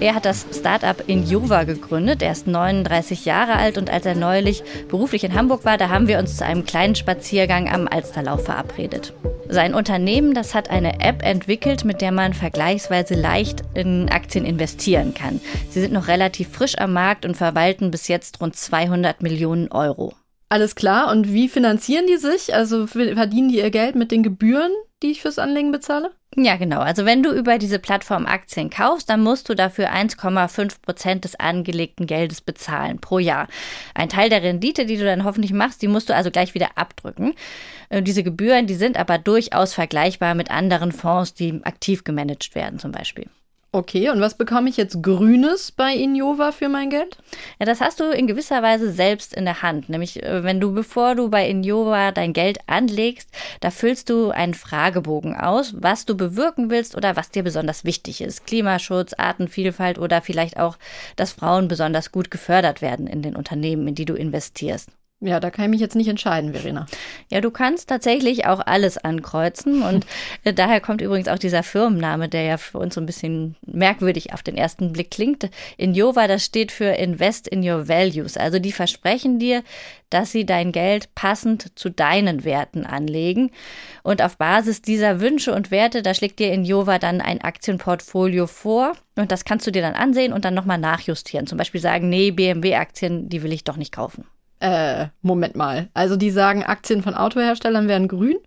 Er hat das Startup in Jova gegründet. Er ist 39 Jahre alt und als er neulich beruflich in Hamburg war, da haben wir uns zu einem kleinen Spaziergang am Alsterlauf verabredet. Sein Unternehmen, das hat eine App entwickelt, mit der man vergleichsweise leicht in Aktien investieren kann. Sie sind noch relativ frisch am Markt und verwalten bis jetzt rund 200 Millionen Euro. Alles klar. Und wie finanzieren die sich? Also verdienen die ihr Geld mit den Gebühren, die ich fürs Anlegen bezahle? Ja, genau. Also wenn du über diese Plattform Aktien kaufst, dann musst du dafür 1,5 Prozent des angelegten Geldes bezahlen pro Jahr. Ein Teil der Rendite, die du dann hoffentlich machst, die musst du also gleich wieder abdrücken. Äh, diese Gebühren, die sind aber durchaus vergleichbar mit anderen Fonds, die aktiv gemanagt werden zum Beispiel. Okay, und was bekomme ich jetzt Grünes bei Innova für mein Geld? Ja, das hast du in gewisser Weise selbst in der Hand. Nämlich, äh, wenn du, bevor du bei Innova dein Geld anlegst, da füllst du einen Fragebogen aus, was du bewirken willst oder was dir besonders wichtig ist. Klimaschutz, Artenvielfalt oder vielleicht auch, dass Frauen besonders gut gefördert werden in den Unternehmen, in die du investierst. Ja, da kann ich mich jetzt nicht entscheiden, Verena. Ja, du kannst tatsächlich auch alles ankreuzen und äh, daher kommt übrigens auch dieser Firmenname, der ja für uns so ein bisschen merkwürdig auf den ersten Blick klingt. In Jova, das steht für Invest in Your Values. Also die versprechen dir, dass sie dein Geld passend zu deinen Werten anlegen. Und auf Basis dieser Wünsche und Werte, da schlägt dir in Jova dann ein Aktienportfolio vor. Und das kannst du dir dann ansehen und dann nochmal nachjustieren. Zum Beispiel sagen, nee, BMW-Aktien, die will ich doch nicht kaufen. Äh, Moment mal. Also die sagen, Aktien von Autoherstellern wären grün?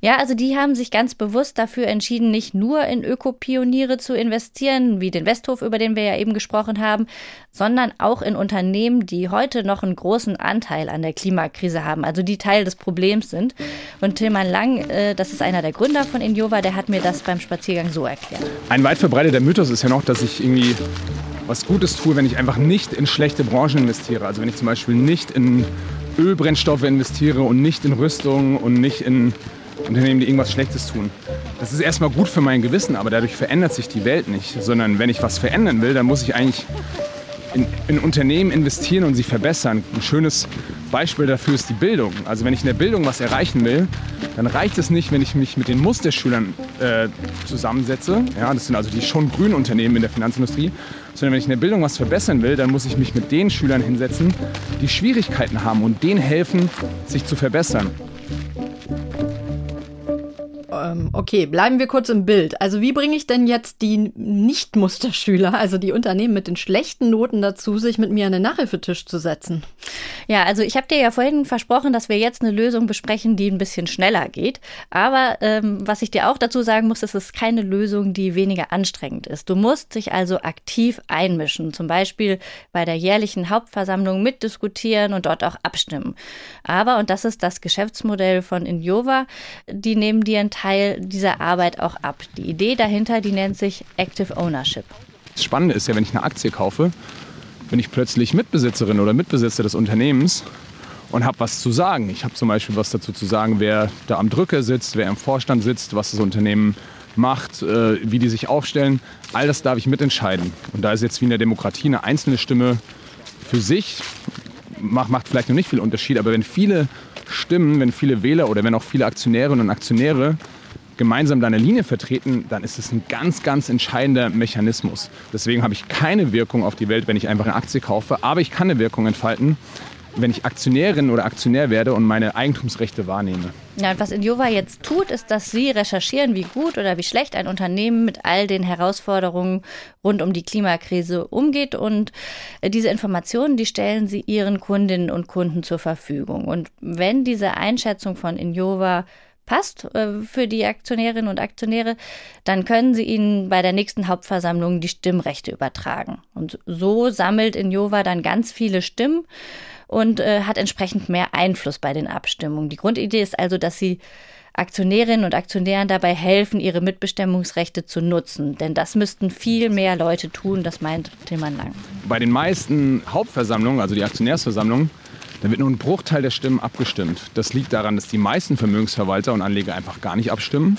Ja, also die haben sich ganz bewusst dafür entschieden, nicht nur in Ökopioniere zu investieren, wie den Westhof, über den wir ja eben gesprochen haben, sondern auch in Unternehmen, die heute noch einen großen Anteil an der Klimakrise haben, also die Teil des Problems sind. Und Tilman Lang, äh, das ist einer der Gründer von Injova, der hat mir das beim Spaziergang so erklärt. Ein weit verbreiteter Mythos ist ja noch, dass ich irgendwie was Gutes tue, wenn ich einfach nicht in schlechte Branchen investiere. Also wenn ich zum Beispiel nicht in Ölbrennstoffe investiere und nicht in Rüstung und nicht in Unternehmen, die irgendwas Schlechtes tun. Das ist erstmal gut für mein Gewissen, aber dadurch verändert sich die Welt nicht. Sondern wenn ich was verändern will, dann muss ich eigentlich in, in, Unternehmen investieren und sie verbessern. Ein schönes Beispiel dafür ist die Bildung. Also wenn ich in der Bildung was erreichen will, dann reicht es nicht, wenn ich mich mit den Musterschülern äh, zusammensetze. Ja, das sind also die schon grünen Unternehmen in der Finanzindustrie. Sondern wenn ich in der Bildung was verbessern will, dann muss ich mich mit den Schülern hinsetzen, die Schwierigkeiten haben und denen helfen, sich zu verbessern. Ähm, okay, bleiben wir kurz im Bild. Also wie bringe ich denn jetzt die Nicht-Musterschüler, also die Unternehmen mit den schlechten Noten dazu, sich mit mir an den Nachhilfetisch zu setzen? Ja, also ich habe dir ja vorhin versprochen, dass wir jetzt eine Lösung besprechen, die ein bisschen schneller geht. Aber ähm, was ich dir auch dazu sagen muss, ist, es ist keine Lösung, die weniger anstrengend ist. Du musst dich also aktiv einmischen, zum Beispiel bei der jährlichen Hauptversammlung mitdiskutieren und dort auch abstimmen. Aber, und das ist das Geschäftsmodell von Injova, die nehmen dir einen Teil dieser Arbeit auch ab. Die Idee dahinter, die nennt sich Active Ownership. Das Spannende ist ja, wenn ich eine Aktie kaufe, bin ich plötzlich Mitbesitzerin oder Mitbesitzer des Unternehmens und habe was zu sagen. Ich habe zum Beispiel was dazu zu sagen, wer da am Drücker sitzt, wer im Vorstand sitzt, was das Unternehmen macht, äh, wie die sich aufstellen. All das darf ich mitentscheiden. Und da ist jetzt wie in der Demokratie eine einzelne Stimme für sich, macht, macht vielleicht noch nicht viel Unterschied, aber wenn viele Stimmen, wenn viele Wähler oder wenn auch viele Aktionärinnen und Aktionäre gemeinsam deine Linie vertreten, dann ist es ein ganz, ganz entscheidender Mechanismus. Deswegen habe ich keine Wirkung auf die Welt, wenn ich einfach eine Aktie kaufe, aber ich kann eine Wirkung entfalten, wenn ich Aktionärin oder Aktionär werde und meine Eigentumsrechte wahrnehme. Ja, und was Injova jetzt tut, ist, dass sie recherchieren, wie gut oder wie schlecht ein Unternehmen mit all den Herausforderungen rund um die Klimakrise umgeht. Und äh, diese Informationen, die stellen sie ihren Kundinnen und Kunden zur Verfügung. Und wenn diese Einschätzung von Injova passt äh, für die Aktionärinnen und Aktionäre, dann können sie ihnen bei der nächsten Hauptversammlung die Stimmrechte übertragen. Und so sammelt Injova dann ganz viele Stimmen und äh, hat entsprechend mehr Einfluss bei den Abstimmungen. Die Grundidee ist also, dass sie Aktionärinnen und Aktionären dabei helfen, ihre Mitbestimmungsrechte zu nutzen. Denn das müssten viel mehr Leute tun, das meint Tilman Lang. Bei den meisten Hauptversammlungen, also die Aktionärsversammlungen, da wird nur ein Bruchteil der Stimmen abgestimmt. Das liegt daran, dass die meisten Vermögensverwalter und Anleger einfach gar nicht abstimmen.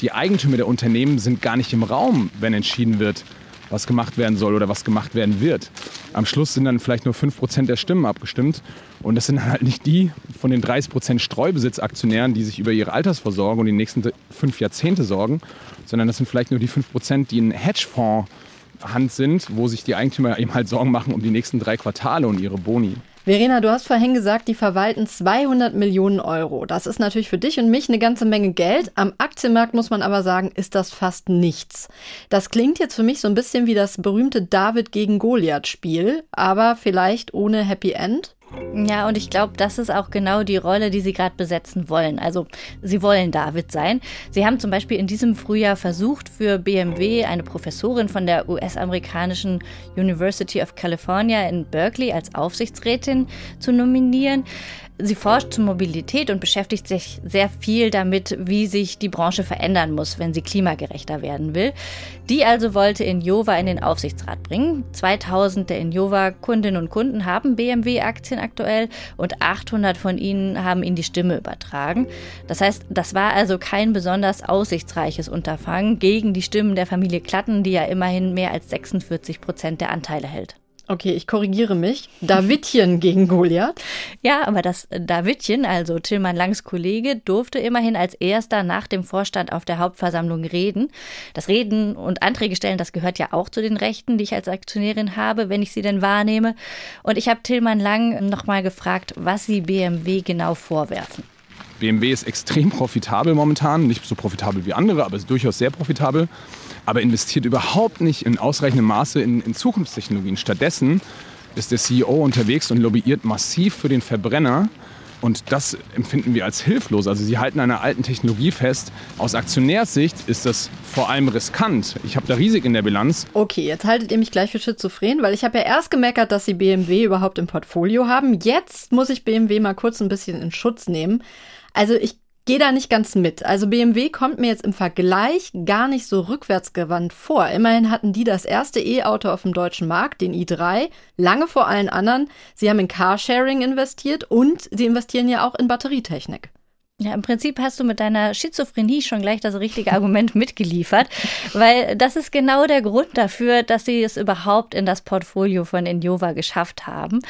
Die Eigentümer der Unternehmen sind gar nicht im Raum, wenn entschieden wird, was gemacht werden soll oder was gemacht werden wird. Am Schluss sind dann vielleicht nur 5% der Stimmen abgestimmt. Und das sind halt nicht die von den 30% Streubesitzaktionären, die sich über ihre Altersvorsorge und die nächsten fünf Jahrzehnte sorgen, sondern das sind vielleicht nur die 5%, die in Hedgefonds Hand sind, wo sich die Eigentümer eben halt Sorgen machen um die nächsten drei Quartale und ihre Boni. Verena, du hast vorhin gesagt, die verwalten 200 Millionen Euro. Das ist natürlich für dich und mich eine ganze Menge Geld. Am Aktienmarkt muss man aber sagen, ist das fast nichts. Das klingt jetzt für mich so ein bisschen wie das berühmte David gegen Goliath Spiel, aber vielleicht ohne Happy End. Ja, und ich glaube, das ist auch genau die Rolle, die sie gerade besetzen wollen. Also sie wollen David sein. Sie haben zum Beispiel in diesem Frühjahr versucht, für BMW eine Professorin von der US-amerikanischen University of California in Berkeley als Aufsichtsrätin zu nominieren. Sie forscht zur Mobilität und beschäftigt sich sehr viel damit, wie sich die Branche verändern muss, wenn sie klimagerechter werden will. Die also wollte Injova in den Aufsichtsrat bringen. 2000 der Injova-Kundinnen und Kunden haben BMW-Aktien aktuell und 800 von ihnen haben ihnen die Stimme übertragen. Das heißt, das war also kein besonders aussichtsreiches Unterfangen gegen die Stimmen der Familie Klatten, die ja immerhin mehr als 46 Prozent der Anteile hält. Okay, ich korrigiere mich. Davidchen gegen Goliath. Ja, aber das Davidchen, also Tillmann Langs Kollege, durfte immerhin als erster nach dem Vorstand auf der Hauptversammlung reden. Das Reden und Anträge stellen, das gehört ja auch zu den Rechten, die ich als Aktionärin habe, wenn ich sie denn wahrnehme. Und ich habe Tillmann Lang nochmal gefragt, was sie BMW genau vorwerfen. BMW ist extrem profitabel momentan, nicht so profitabel wie andere, aber ist durchaus sehr profitabel aber investiert überhaupt nicht in ausreichendem Maße in, in Zukunftstechnologien. Stattdessen ist der CEO unterwegs und lobbyiert massiv für den Verbrenner. Und das empfinden wir als hilflos. Also sie halten einer alten Technologie fest. Aus Aktionärssicht ist das vor allem riskant. Ich habe da Risiken in der Bilanz. Okay, jetzt haltet ihr mich gleich für schizophren, weil ich habe ja erst gemeckert, dass sie BMW überhaupt im Portfolio haben. Jetzt muss ich BMW mal kurz ein bisschen in Schutz nehmen. Also ich gehe da nicht ganz mit. Also BMW kommt mir jetzt im Vergleich gar nicht so rückwärtsgewandt vor. Immerhin hatten die das erste E-Auto auf dem deutschen Markt, den i3, lange vor allen anderen. Sie haben in Carsharing investiert und sie investieren ja auch in Batterietechnik. Ja, im Prinzip hast du mit deiner Schizophrenie schon gleich das richtige Argument mitgeliefert, weil das ist genau der Grund dafür, dass sie es überhaupt in das Portfolio von Injova geschafft haben.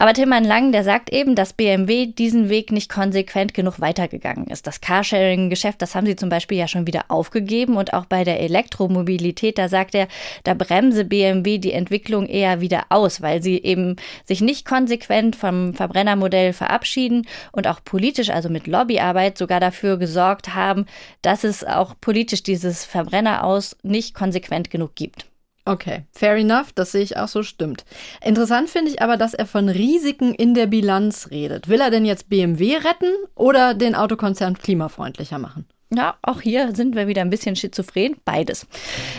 Aber Tilman Lang, der sagt eben, dass BMW diesen Weg nicht konsequent genug weitergegangen ist. Das Carsharing-Geschäft, das haben sie zum Beispiel ja schon wieder aufgegeben und auch bei der Elektromobilität, da sagt er, da bremse BMW die Entwicklung eher wieder aus, weil sie eben sich nicht konsequent vom Verbrennermodell verabschieden und auch politisch, also mit Lobbyarbeit sogar dafür gesorgt haben, dass es auch politisch dieses Verbrenner aus nicht konsequent genug gibt. Okay, fair enough, das sehe ich auch so, stimmt. Interessant finde ich aber, dass er von Risiken in der Bilanz redet. Will er denn jetzt BMW retten oder den Autokonzern klimafreundlicher machen? Ja, auch hier sind wir wieder ein bisschen schizophren. Beides.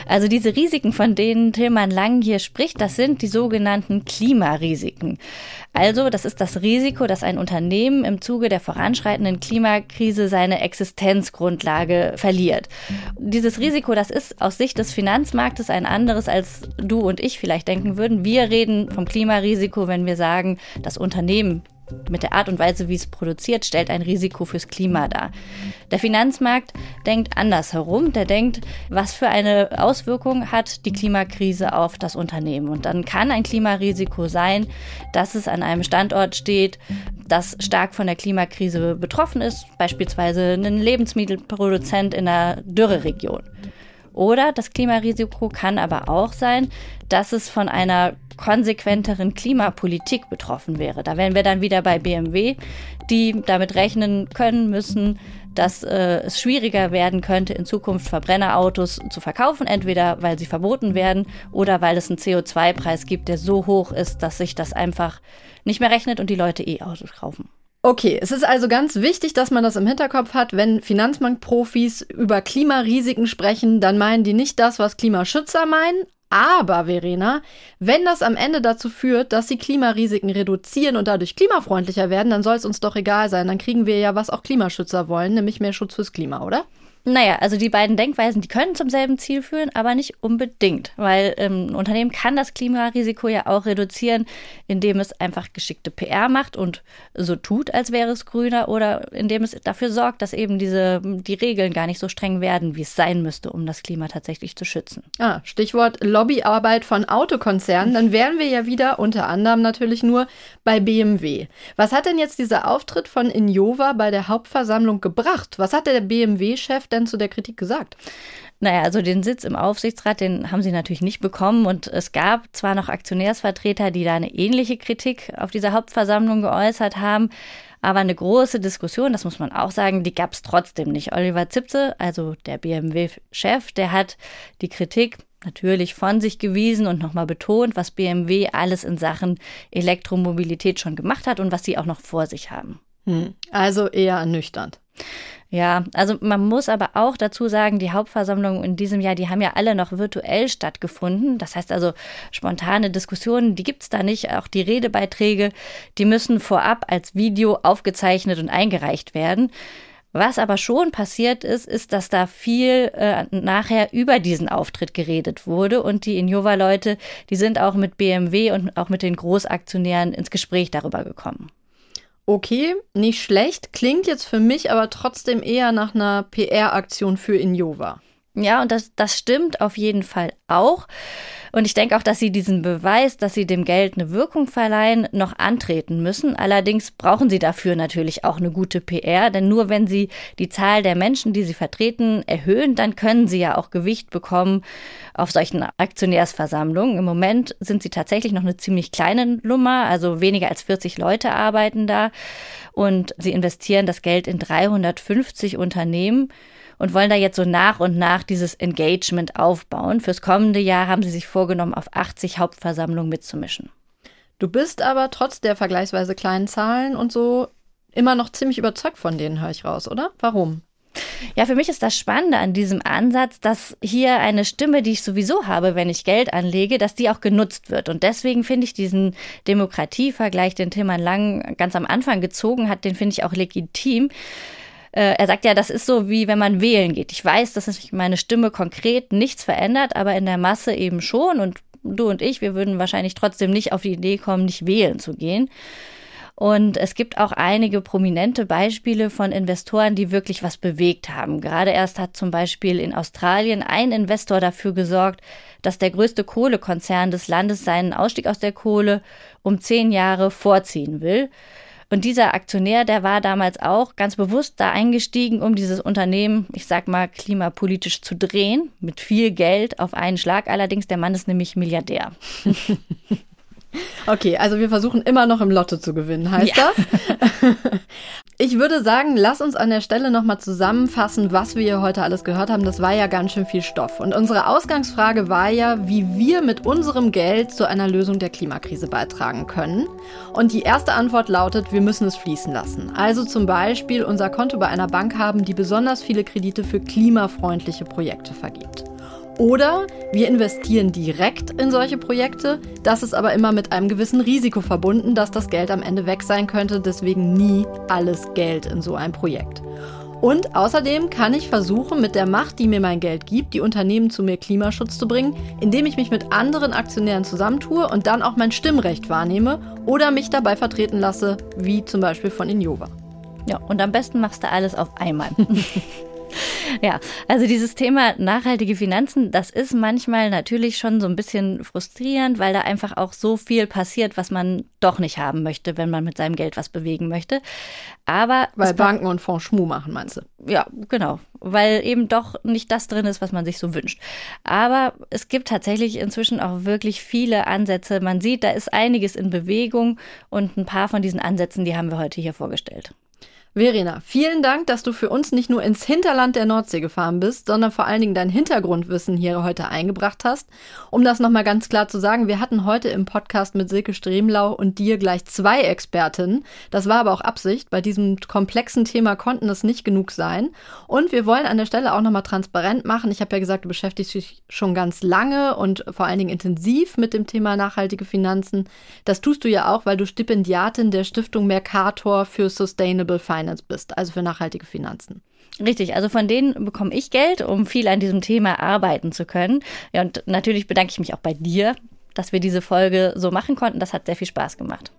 Also diese Risiken, von denen Tilman Lang hier spricht, das sind die sogenannten Klimarisiken. Also das ist das Risiko, dass ein Unternehmen im Zuge der voranschreitenden Klimakrise seine Existenzgrundlage verliert. Dieses Risiko, das ist aus Sicht des Finanzmarktes ein anderes, als du und ich vielleicht denken würden. Wir reden vom Klimarisiko, wenn wir sagen, das Unternehmen mit der Art und Weise, wie es produziert, stellt ein Risiko fürs Klima dar. Der Finanzmarkt denkt anders herum. Der denkt, was für eine Auswirkung hat die Klimakrise auf das Unternehmen. Und dann kann ein Klimarisiko sein, dass es an einem Standort steht, das stark von der Klimakrise betroffen ist, beispielsweise ein Lebensmittelproduzent in einer Dürreregion. Oder das Klimarisiko kann aber auch sein, dass es von einer konsequenteren Klimapolitik betroffen wäre. Da wären wir dann wieder bei BMW, die damit rechnen können müssen, dass äh, es schwieriger werden könnte, in Zukunft Verbrennerautos zu verkaufen, entweder weil sie verboten werden oder weil es einen CO2-Preis gibt, der so hoch ist, dass sich das einfach nicht mehr rechnet und die Leute E-Autos kaufen. Okay, es ist also ganz wichtig, dass man das im Hinterkopf hat. Wenn Finanzmarktprofis über Klimarisiken sprechen, dann meinen die nicht das, was Klimaschützer meinen. Aber, Verena, wenn das am Ende dazu führt, dass sie Klimarisiken reduzieren und dadurch klimafreundlicher werden, dann soll es uns doch egal sein. Dann kriegen wir ja, was auch Klimaschützer wollen, nämlich mehr Schutz fürs Klima, oder? Naja, also die beiden Denkweisen, die können zum selben Ziel führen, aber nicht unbedingt, weil ähm, ein Unternehmen kann das Klimarisiko ja auch reduzieren, indem es einfach geschickte PR macht und so tut, als wäre es grüner oder indem es dafür sorgt, dass eben diese die Regeln gar nicht so streng werden, wie es sein müsste, um das Klima tatsächlich zu schützen. Ah, Stichwort Lobbyarbeit von Autokonzernen, dann wären wir ja wieder unter anderem natürlich nur bei BMW. Was hat denn jetzt dieser Auftritt von Injova bei der Hauptversammlung gebracht? Was hat der BMW-Chef denn zu der Kritik gesagt? Naja, also den Sitz im Aufsichtsrat, den haben sie natürlich nicht bekommen. Und es gab zwar noch Aktionärsvertreter, die da eine ähnliche Kritik auf dieser Hauptversammlung geäußert haben, aber eine große Diskussion, das muss man auch sagen, die gab es trotzdem nicht. Oliver Zipse, also der BMW-Chef, der hat die Kritik natürlich von sich gewiesen und nochmal betont, was BMW alles in Sachen Elektromobilität schon gemacht hat und was sie auch noch vor sich haben. Hm, also eher ernüchternd. Ja, also man muss aber auch dazu sagen, die Hauptversammlungen in diesem Jahr, die haben ja alle noch virtuell stattgefunden. Das heißt also, spontane Diskussionen, die gibt's da nicht. Auch die Redebeiträge, die müssen vorab als Video aufgezeichnet und eingereicht werden. Was aber schon passiert ist, ist, dass da viel äh, nachher über diesen Auftritt geredet wurde und die Innova-Leute, die sind auch mit BMW und auch mit den Großaktionären ins Gespräch darüber gekommen okay, nicht schlecht, klingt jetzt für mich aber trotzdem eher nach einer PR-Aktion für Injova. Ja, und das, das stimmt auf jeden Fall auch. Und ich denke auch, dass sie diesen Beweis, dass sie dem Geld eine Wirkung verleihen, noch antreten müssen. Allerdings brauchen sie dafür natürlich auch eine gute PR, denn nur wenn sie die Zahl der Menschen, die sie vertreten, erhöhen, dann können sie ja auch Gewicht bekommen auf solchen Aktionärsversammlungen. Im Moment sind sie tatsächlich noch eine ziemlich kleine Nummer, also weniger als 40 Leute arbeiten da und sie investieren das Geld in 350 Unternehmen und wollen da jetzt so nach und nach dieses Engagement aufbauen. Fürs kommende Jahr haben sie sich vorgenommen, auf 80 Hauptversammlungen mitzumischen. Du bist aber trotz der vergleichsweise kleinen Zahlen und so immer noch ziemlich überzeugt von denen, höre ich raus, oder? Warum? Ja, für mich ist das Spannende an diesem Ansatz, dass hier eine Stimme, die ich sowieso habe, wenn ich Geld anlege, dass die auch genutzt wird. Und deswegen finde ich diesen Demokratievergleich, den Tilman Lang ganz am Anfang gezogen hat, den finde ich auch legitim. Äh, er sagt ja, das ist so wie wenn man wählen geht. Ich weiß, dass sich meine Stimme konkret nichts verändert, aber in der Masse eben schon. Und du und ich, wir würden wahrscheinlich trotzdem nicht auf die Idee kommen, nicht wählen zu gehen. Und es gibt auch einige prominente Beispiele von Investoren, die wirklich was bewegt haben. Gerade erst hat zum Beispiel in Australien ein Investor dafür gesorgt, dass der größte Kohlekonzern des Landes seinen Ausstieg aus der Kohle um zehn Jahre vorziehen will. Und dieser Aktionär, der war damals auch ganz bewusst da eingestiegen, um dieses Unternehmen, ich sag mal, klimapolitisch zu drehen, mit viel Geld auf einen Schlag. Allerdings, der Mann ist nämlich Milliardär. Okay, also wir versuchen immer noch im Lotto zu gewinnen, heißt ja. das? Ich würde sagen, lass uns an der Stelle nochmal zusammenfassen, was wir hier heute alles gehört haben. Das war ja ganz schön viel Stoff. Und unsere Ausgangsfrage war ja, wie wir mit unserem Geld zu einer Lösung der Klimakrise beitragen können. Und die erste Antwort lautet, wir müssen es fließen lassen. Also zum Beispiel unser Konto bei einer Bank haben, die besonders viele Kredite für klimafreundliche Projekte vergibt. Oder wir investieren direkt in solche Projekte. Das ist aber immer mit einem gewissen Risiko verbunden, dass das Geld am Ende weg sein könnte. Deswegen nie alles Geld in so ein Projekt. Und außerdem kann ich versuchen, mit der Macht, die mir mein Geld gibt, die Unternehmen zu mehr Klimaschutz zu bringen, indem ich mich mit anderen Aktionären zusammentue und dann auch mein Stimmrecht wahrnehme oder mich dabei vertreten lasse, wie zum Beispiel von Injova. Ja, und am besten machst du alles auf einmal. Ja, also dieses Thema nachhaltige Finanzen, das ist manchmal natürlich schon so ein bisschen frustrierend, weil da einfach auch so viel passiert, was man doch nicht haben möchte, wenn man mit seinem Geld was bewegen möchte. Aber weil Banken und Fonds Schmu machen, meinst du? Ja, genau, weil eben doch nicht das drin ist, was man sich so wünscht. Aber es gibt tatsächlich inzwischen auch wirklich viele Ansätze. Man sieht, da ist einiges in Bewegung und ein paar von diesen Ansätzen, die haben wir heute hier vorgestellt. Verena, vielen Dank, dass du für uns nicht nur ins Hinterland der Nordsee gefahren bist, sondern vor allen Dingen dein Hintergrundwissen hier heute eingebracht hast. Um das nochmal ganz klar zu sagen, wir hatten heute im Podcast mit Silke Stremlau und dir gleich zwei Expertinnen. Das war aber auch Absicht. Bei diesem komplexen Thema konnten es nicht genug sein. Und wir wollen an der Stelle auch nochmal transparent machen. Ich habe ja gesagt, du beschäftigst dich schon ganz lange und vor allen Dingen intensiv mit dem Thema nachhaltige Finanzen. Das tust du ja auch, weil du Stipendiatin der Stiftung Mercator für Sustainable Finance Finance bist, also für nachhaltige Finanzen. Richtig, also von denen bekomme ich Geld, um viel an diesem Thema arbeiten zu können. Ja, und natürlich bedanke ich mich auch bei dir, dass wir diese Folge so machen konnten. Das hat sehr viel Spaß gemacht.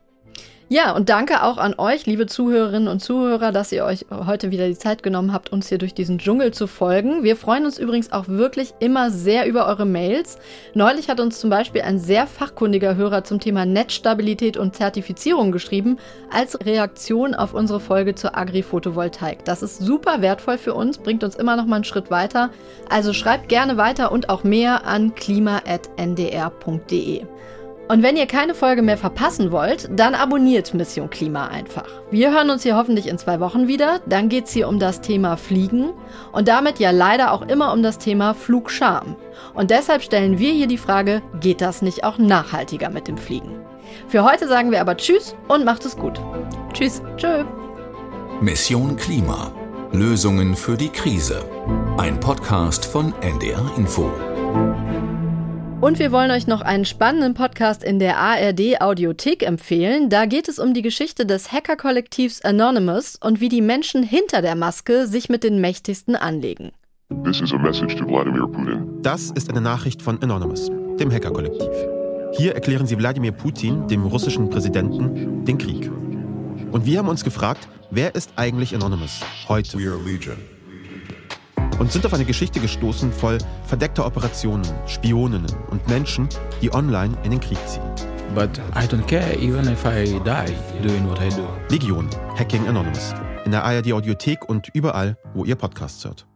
Ja, und danke auch an euch, liebe Zuhörerinnen und Zuhörer, dass ihr euch heute wieder die Zeit genommen habt, uns hier durch diesen Dschungel zu folgen. Wir freuen uns übrigens auch wirklich immer sehr über eure Mails. Neulich hat uns zum Beispiel ein sehr fachkundiger Hörer zum Thema Netzstabilität und Zertifizierung geschrieben, als Reaktion auf unsere Folge zur Agri-Photovoltaik. Das ist super wertvoll für uns, bringt uns immer noch mal einen Schritt weiter. Also schreibt gerne weiter und auch mehr an klima.ndr.de. Und wenn ihr keine Folge mehr verpassen wollt, dann abonniert Mission Klima einfach. Wir hören uns hier hoffentlich in zwei Wochen wieder. Dann geht es hier um das Thema Fliegen und damit ja leider auch immer um das Thema Flugscham. Und deshalb stellen wir hier die Frage, geht das nicht auch nachhaltiger mit dem Fliegen? Für heute sagen wir aber Tschüss und macht es gut. Tschüss. Tschö. Mission Klima. Lösungen für die Krise. Ein Podcast von NDR Info. Und wir wollen euch noch einen spannenden Podcast in der ARD Audiothek empfehlen. Da geht es um die Geschichte des Hacker-Kollektivs Anonymous und wie die Menschen hinter der Maske sich mit den Mächtigsten anlegen. Das ist eine Nachricht von Anonymous, dem Hacker-Kollektiv. Hier erklären sie Wladimir Putin, dem russischen Präsidenten, den Krieg. Und wir haben uns gefragt, wer ist eigentlich Anonymous heute? Und sind auf eine Geschichte gestoßen voll verdeckter Operationen, Spioninnen und Menschen, die online in den Krieg ziehen. But I don't care even if I die doing what I do. Legion, Hacking Anonymous. In der ARD Audiothek und überall, wo ihr Podcasts hört.